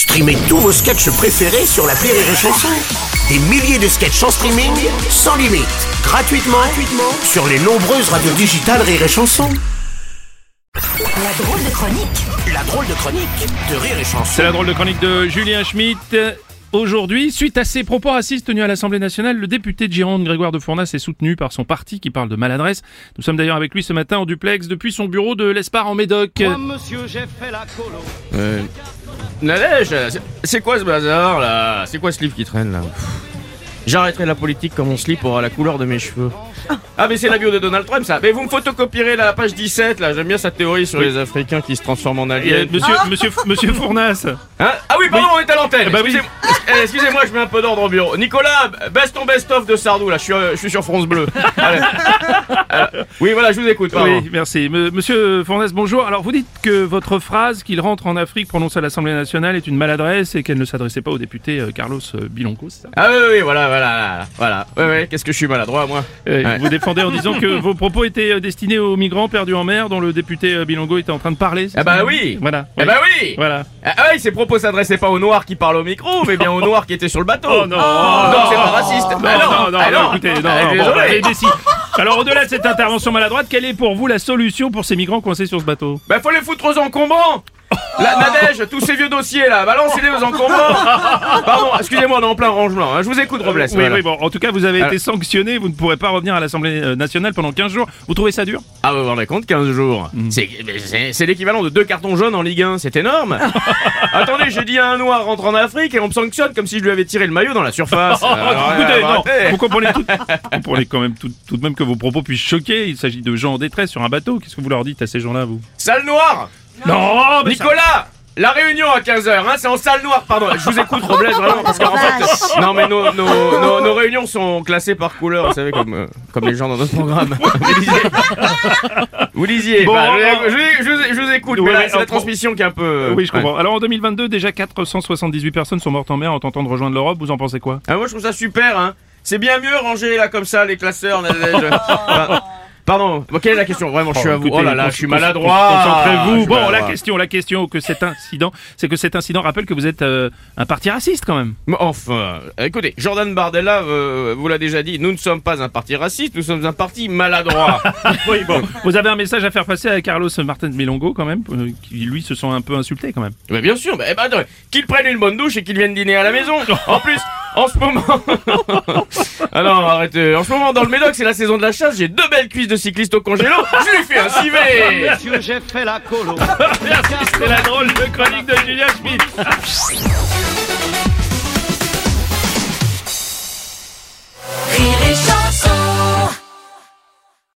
Streamez tous vos sketchs préférés sur la Rire et Chanson. Des milliers de sketchs en streaming, sans limite, gratuitement, gratuitement sur les nombreuses radios digitales Rire et Chanson. La drôle de chronique La drôle de chronique de Rire et Chanson. C'est la drôle de chronique de Julien Schmitt. Aujourd'hui, suite à ses propos racistes tenus à l'Assemblée nationale, le député de Gironde, Grégoire de Fournas, est soutenu par son parti qui parle de maladresse. Nous sommes d'ailleurs avec lui ce matin en duplex depuis son bureau de l'Espar en Médoc. Monsieur, j'ai fait la colo. Euh... Nadège, c'est- quoi ce bazar là? C'est quoi ce livre qui traîne là? J'arrêterai la politique quand mon slip aura la couleur de mes cheveux. Ah mais c'est la bio de Donald Trump ça Mais vous me photocopierez la page 17 là, j'aime bien sa théorie sur les Africains qui se transforment en Euh, aliens. monsieur, monsieur, monsieur Fournas. Hein? Ah oui, pardon, on est à l'antenne. bah oui. Excusez- eh, Excusez-moi, je mets un peu d'ordre au bureau. Nicolas, baisse ton best-of de Sardou là, je suis, euh, je suis sur France Bleu. Allez. Euh, oui, voilà, je vous écoute. pardon. Oui, merci. Me- Monsieur Fournas, bonjour. Alors, vous dites que votre phrase qu'il rentre en Afrique prononcée à l'Assemblée nationale est une maladresse et qu'elle ne s'adressait pas au député euh, Carlos Bilonco, c'est ça? Ah oui, oui, voilà, voilà, voilà. Ouais, ouais, qu'est-ce que je suis maladroit moi Euh, Ouais. Vous défendez en disant que vos propos étaient euh, destinés aux migrants perdus en mer dont le député euh, Bilongo était en train de parler. Ah bah ça oui. Voilà. Eh bah oui Voilà. Ah oui, ses propos s'adressaient pas aux noirs qui parlent au micro, mais bien aux noirs qui étaient sur le bateau. Oh non Donc c'est pas raciste. Non, Bah non, non, ah non, écoutez, non, Ah, non, bon, bah, allez, décide. Alors, au-delà de cette intervention maladroite, quelle est pour vous la solution pour ces migrants coincés sur ce bateau? Bah faut les foutre aux encombrants La Tous ces vieux dossiers là, balancez-les aux encombrants Pardon, excusez-moi, on est en plein rangement, hein. je vous écoute Robles. Oui, voilà. oui, bon, en tout cas, vous avez Alors- été sanctionné, vous ne pourrez pas revenir à l'Assemblée euh, nationale pendant 15 jours. Vous trouvez ça dur? Ah vous vous rendez compte, 15 jours Mm. C'est- C'est c'est l'équivalent de deux cartons jaunes en Ligue 1, c'est énorme Attendez, j'ai dit à un noir rentre en Afrique et on me sanctionne comme si je lui avais tiré le maillot dans la surface Alors, Écoutez, euh, non, arrêtez. vous comprenez tout, vous comprenez quand même tout, tout de même que vos propos puissent choquer. Il s'agit de gens en détresse sur un bateau. Qu'est-ce que vous leur dites à ces gens-là, vous? Salle noire Non, mais ça- Nicolas la réunion à 15h, hein, c'est en salle noire, pardon. Je vous écoute, Robles, vraiment, parce qu'en fait, non mais nos, nos, nos, nos réunions sont classées par couleur, vous savez, comme, euh, comme les gens dans notre programme. vous lisiez. Vous lisiez. Bon, Bah, je, je- je vous- je vous écoute, là, mais c'est la transmission qui est un peu. euh, Oui, je ouais. comprends. Alors en 2022, déjà 478 personnes sont mortes en mer en tentant de rejoindre l'Europe. Vous en pensez quoi? Ah, moi, je trouve ça super, hein. C'est bien mieux ranger là comme ça les classeurs. Nadège. Enfin, Pardon, quelle est la question Vraiment, je suis à vous. Écoutez, Oh là là, je suis maladroit. Concentrez-vous. Bon, la question, la question que cet incident, c'est que cet incident rappelle que vous êtes euh, un parti raciste quand même. Enfin, écoutez, Jordan Bardella euh, vous l'a déjà dit, nous ne sommes pas un parti raciste, nous sommes un parti maladroit. Oui, bon. Vous avez un message à faire passer à Carlos Martin Melongo quand même, euh, qui lui se sent un peu insulté quand même. Mais bien sûr, ben, attends, qu'il prenne une bonne douche et qu'il vienne dîner à la maison. En plus, en ce moment. ah non, arrêtez. En ce moment, dans le Médoc, c'est la saison de la chasse. J'ai deux belles cuisses de cycliste au congélo. Je lui fais un civet. Monsieur, j'ai fait la colo. Merci, c'était la drôle de chronique de Julien Schmitt.